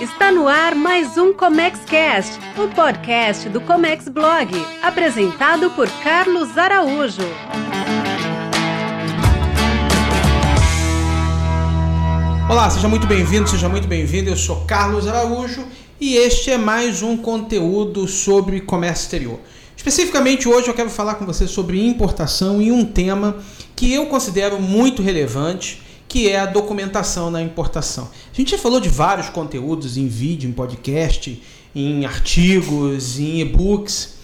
Está no ar mais um Comex Cast, o podcast do Comex Blog, apresentado por Carlos Araújo. Olá, seja muito bem-vindo, seja muito bem-vindo. Eu sou Carlos Araújo e este é mais um conteúdo sobre comércio exterior. Especificamente hoje eu quero falar com você sobre importação e um tema que eu considero muito relevante, que é a documentação na importação. A gente já falou de vários conteúdos em vídeo, em podcast, em artigos, em e-books,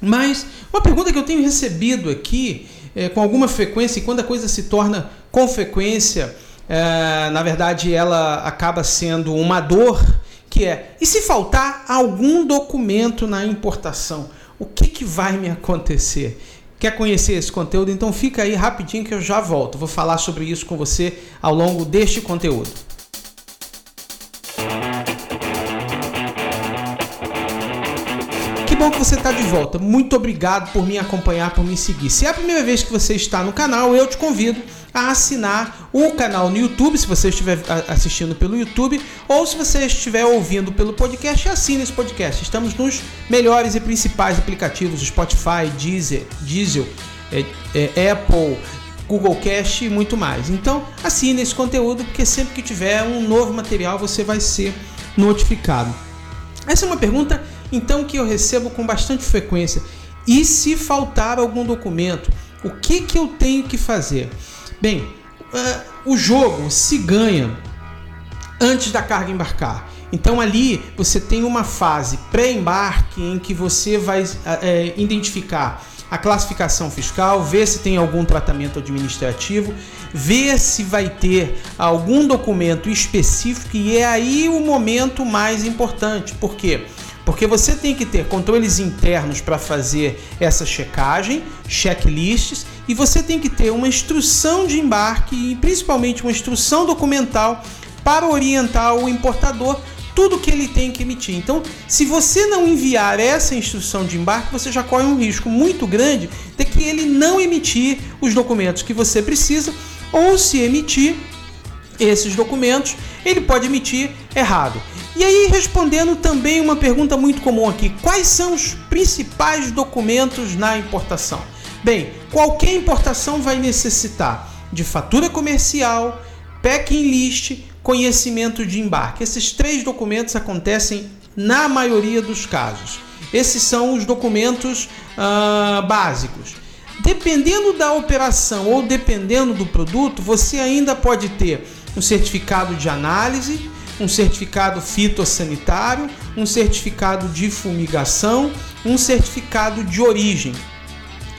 mas uma pergunta que eu tenho recebido aqui é, com alguma frequência, e quando a coisa se torna com frequência, é, na verdade ela acaba sendo uma dor, que é, e se faltar algum documento na importação, o que, que vai me acontecer? Quer conhecer esse conteúdo? Então fica aí rapidinho que eu já volto. Vou falar sobre isso com você ao longo deste conteúdo. Que bom que você está de volta. Muito obrigado por me acompanhar, por me seguir. Se é a primeira vez que você está no canal, eu te convido a assinar o canal no YouTube, se você estiver assistindo pelo YouTube, ou se você estiver ouvindo pelo podcast, assine esse podcast. Estamos nos melhores e principais aplicativos: Spotify, Deezer, Diesel, é, é, Apple, Google Cast e muito mais. Então, assine esse conteúdo, porque sempre que tiver um novo material você vai ser notificado. Essa é uma pergunta, então, que eu recebo com bastante frequência. E se faltar algum documento, o que, que eu tenho que fazer? Bem, uh, o jogo se ganha antes da carga embarcar. Então ali você tem uma fase pré-embarque em que você vai é, identificar a classificação fiscal, ver se tem algum tratamento administrativo, ver se vai ter algum documento específico e é aí o momento mais importante. Por quê? Porque você tem que ter controles internos para fazer essa checagem, checklists, e você tem que ter uma instrução de embarque e principalmente uma instrução documental para orientar o importador tudo que ele tem que emitir. Então, se você não enviar essa instrução de embarque, você já corre um risco muito grande de que ele não emitir os documentos que você precisa, ou se emitir esses documentos, ele pode emitir errado. E aí, respondendo também uma pergunta muito comum aqui: quais são os principais documentos na importação? Bem, qualquer importação vai necessitar de fatura comercial, packing list, conhecimento de embarque. Esses três documentos acontecem na maioria dos casos. Esses são os documentos uh, básicos. Dependendo da operação ou dependendo do produto, você ainda pode ter um certificado de análise, um certificado fitossanitário, um certificado de fumigação, um certificado de origem.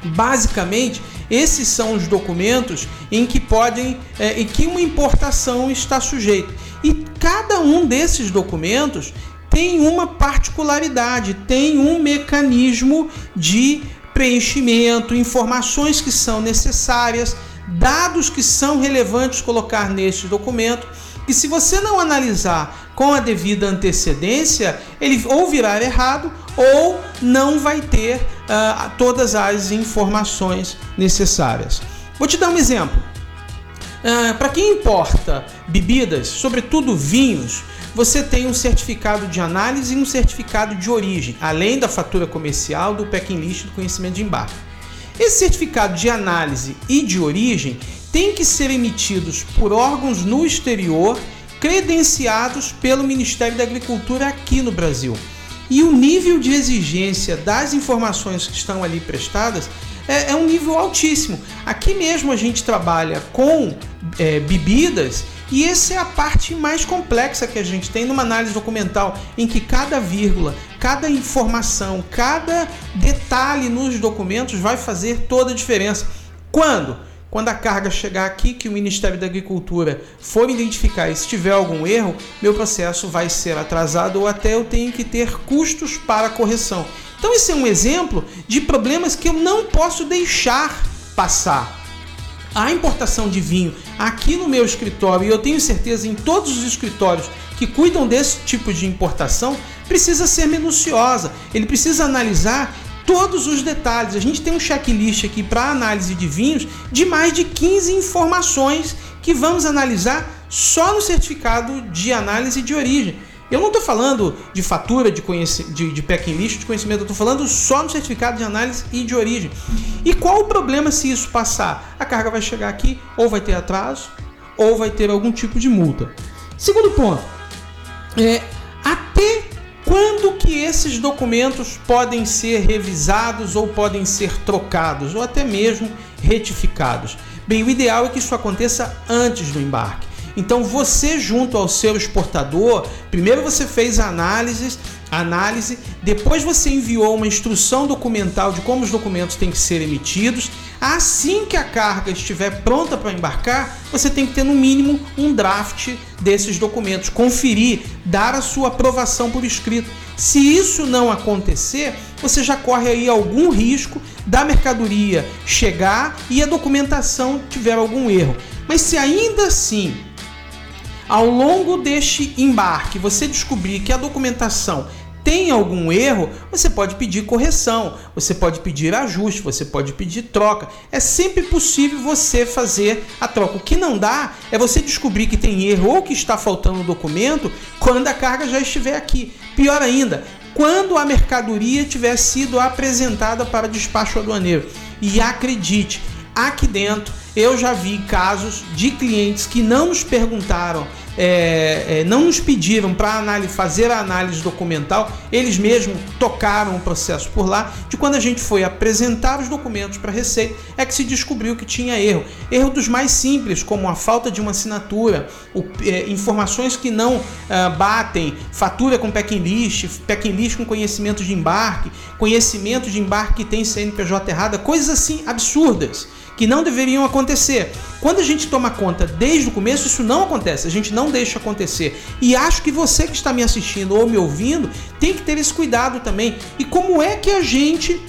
Basicamente, esses são os documentos em que podem, é, que uma importação está sujeita. E cada um desses documentos tem uma particularidade, tem um mecanismo de preenchimento, informações que são necessárias, dados que são relevantes colocar nesse documento que se você não analisar com a devida antecedência, ele ou virar errado ou não vai ter uh, todas as informações necessárias. Vou te dar um exemplo. Uh, Para quem importa bebidas, sobretudo vinhos, você tem um certificado de análise e um certificado de origem, além da fatura comercial, do packing list do conhecimento de embarque. Esse certificado de análise e de origem têm que ser emitidos por órgãos no exterior credenciados pelo Ministério da Agricultura aqui no Brasil. E o nível de exigência das informações que estão ali prestadas é, é um nível altíssimo. Aqui mesmo a gente trabalha com é, bebidas e essa é a parte mais complexa que a gente tem numa análise documental, em que cada vírgula, cada informação, cada detalhe nos documentos vai fazer toda a diferença. Quando? Quando a carga chegar aqui, que o Ministério da Agricultura for identificar e se tiver algum erro, meu processo vai ser atrasado ou até eu tenho que ter custos para correção. Então, esse é um exemplo de problemas que eu não posso deixar passar. A importação de vinho aqui no meu escritório, e eu tenho certeza em todos os escritórios que cuidam desse tipo de importação, precisa ser minuciosa. Ele precisa analisar todos os detalhes. A gente tem um checklist aqui para análise de vinhos de mais de 15 informações que vamos analisar só no certificado de análise de origem. Eu não estou falando de fatura, de, de, de packing list, de conhecimento, eu estou falando só no certificado de análise e de origem. E qual o problema se isso passar? A carga vai chegar aqui, ou vai ter atraso, ou vai ter algum tipo de multa. Segundo ponto, é, até quando que esses documentos podem ser revisados ou podem ser trocados, ou até mesmo retificados? Bem, o ideal é que isso aconteça antes do embarque. Então você junto ao seu exportador, primeiro você fez a análise, análise, depois você enviou uma instrução documental de como os documentos têm que ser emitidos. Assim que a carga estiver pronta para embarcar, você tem que ter no mínimo um draft desses documentos, conferir, dar a sua aprovação por escrito. Se isso não acontecer, você já corre aí algum risco da mercadoria chegar e a documentação tiver algum erro. Mas se ainda assim ao longo deste embarque você descobrir que a documentação tem algum erro, você pode pedir correção, você pode pedir ajuste, você pode pedir troca. É sempre possível você fazer a troca. O que não dá é você descobrir que tem erro ou que está faltando o documento quando a carga já estiver aqui. Pior ainda, quando a mercadoria tiver sido apresentada para despacho aduaneiro. E acredite, aqui dentro eu já vi casos de clientes que não nos perguntaram é, é, não nos pediram para fazer a análise documental, eles mesmos tocaram o processo por lá. De quando a gente foi apresentar os documentos para a Receita, é que se descobriu que tinha erro. Erro dos mais simples, como a falta de uma assinatura, o, é, informações que não é, batem, fatura com packing list, packing list com conhecimento de embarque, conhecimento de embarque que tem CNPJ errada, coisas assim absurdas que não deveriam acontecer. Quando a gente toma conta desde o começo, isso não acontece, a gente não deixa acontecer. E acho que você que está me assistindo ou me ouvindo tem que ter esse cuidado também. E como é que a gente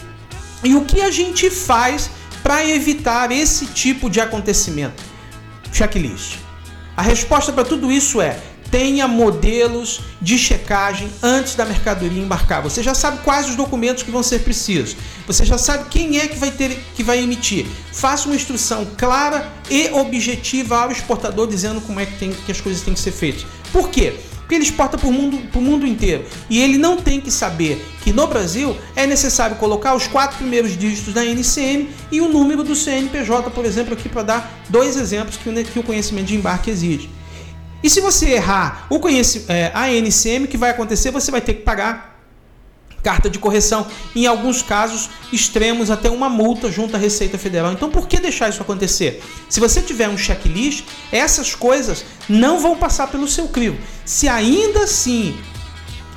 e o que a gente faz para evitar esse tipo de acontecimento? Checklist. A resposta para tudo isso é tenha modelos de checagem antes da mercadoria embarcar. Você já sabe quais os documentos que vão ser precisos. Você já sabe quem é que vai ter que vai emitir. Faça uma instrução clara e objetiva ao exportador dizendo como é que, tem, que as coisas têm que ser feitas. Por quê? Porque ele exporta para o mundo, mundo inteiro. E ele não tem que saber que no Brasil é necessário colocar os quatro primeiros dígitos da NCM e o número do CNPJ, por exemplo, aqui para dar dois exemplos que que o conhecimento de embarque exige. E se você errar o é, a NCM, o que vai acontecer? Você vai ter que pagar carta de correção, em alguns casos extremos até uma multa junto à Receita Federal. Então, por que deixar isso acontecer? Se você tiver um checklist, essas coisas não vão passar pelo seu crivo. Se ainda assim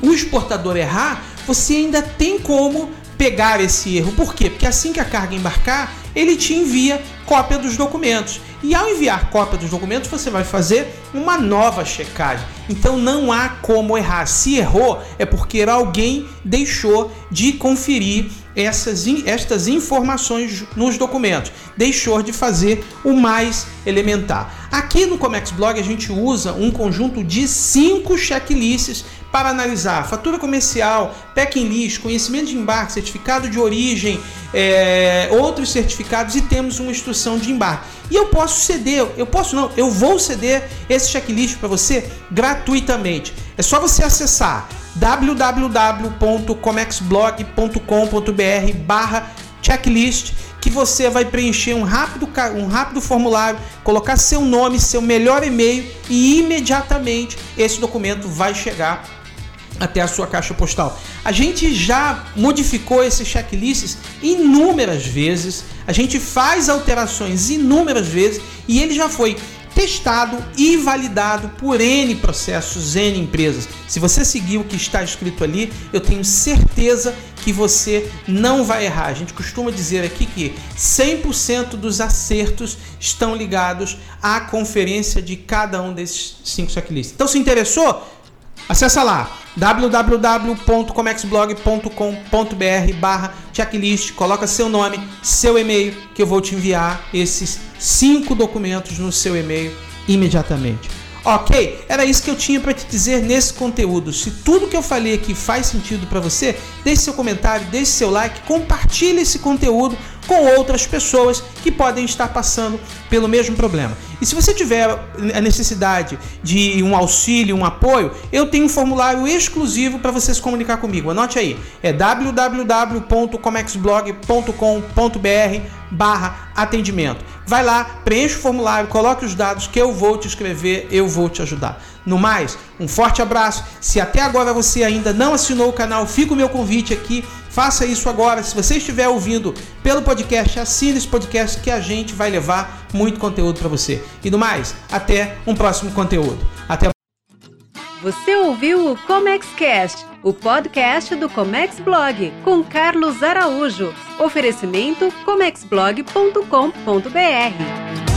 o exportador errar, você ainda tem como pegar esse erro. Por quê? Porque assim que a carga embarcar, ele te envia cópia dos documentos. E ao enviar cópia dos documentos, você vai fazer uma nova checagem. Então não há como errar. Se errou, é porque alguém deixou de conferir essas, estas informações nos documentos, deixou de fazer o mais elementar. Aqui no Comex Blog a gente usa um conjunto de cinco checklists para analisar fatura comercial, packing list, conhecimento de embarque, certificado de origem, é, outros certificados e temos uma instrução de embarque. E eu posso ceder, eu posso não, eu vou ceder esse checklist para você gratuitamente. É só você acessar www.comexblog.com.br barra checklist que você vai preencher um rápido, um rápido formulário, colocar seu nome, seu melhor e-mail e imediatamente esse documento vai chegar até a sua caixa postal. A gente já modificou esses checklists inúmeras vezes, a gente faz alterações inúmeras vezes e ele já foi testado e validado por N processos, N empresas. Se você seguir o que está escrito ali, eu tenho certeza que você não vai errar. A gente costuma dizer aqui que 100% dos acertos estão ligados à conferência de cada um desses cinco checklists. Então, se interessou? Acesse lá www.comexblog.com.br barra checklist, coloca seu nome, seu e-mail, que eu vou te enviar esses cinco documentos no seu e-mail imediatamente. Ok, era isso que eu tinha para te dizer nesse conteúdo. Se tudo que eu falei aqui faz sentido para você, deixe seu comentário, deixe seu like, compartilhe esse conteúdo com outras pessoas que podem estar passando pelo mesmo problema. E se você tiver a necessidade de um auxílio, um apoio, eu tenho um formulário exclusivo para você se comunicar comigo. Anote aí, é www.comexblog.com.br barra atendimento. Vai lá, preencha o formulário, coloque os dados que eu vou te escrever, eu vou te ajudar. No mais, um forte abraço. Se até agora você ainda não assinou o canal, fica o meu convite aqui. Faça isso agora. Se você estiver ouvindo pelo podcast, assine esse podcast que a gente vai levar muito conteúdo para você. E no mais, até um próximo conteúdo. Até Você ouviu o ComexCast, o podcast do Comex Blog, com Carlos Araújo. Oferecimento comexblog.com.br.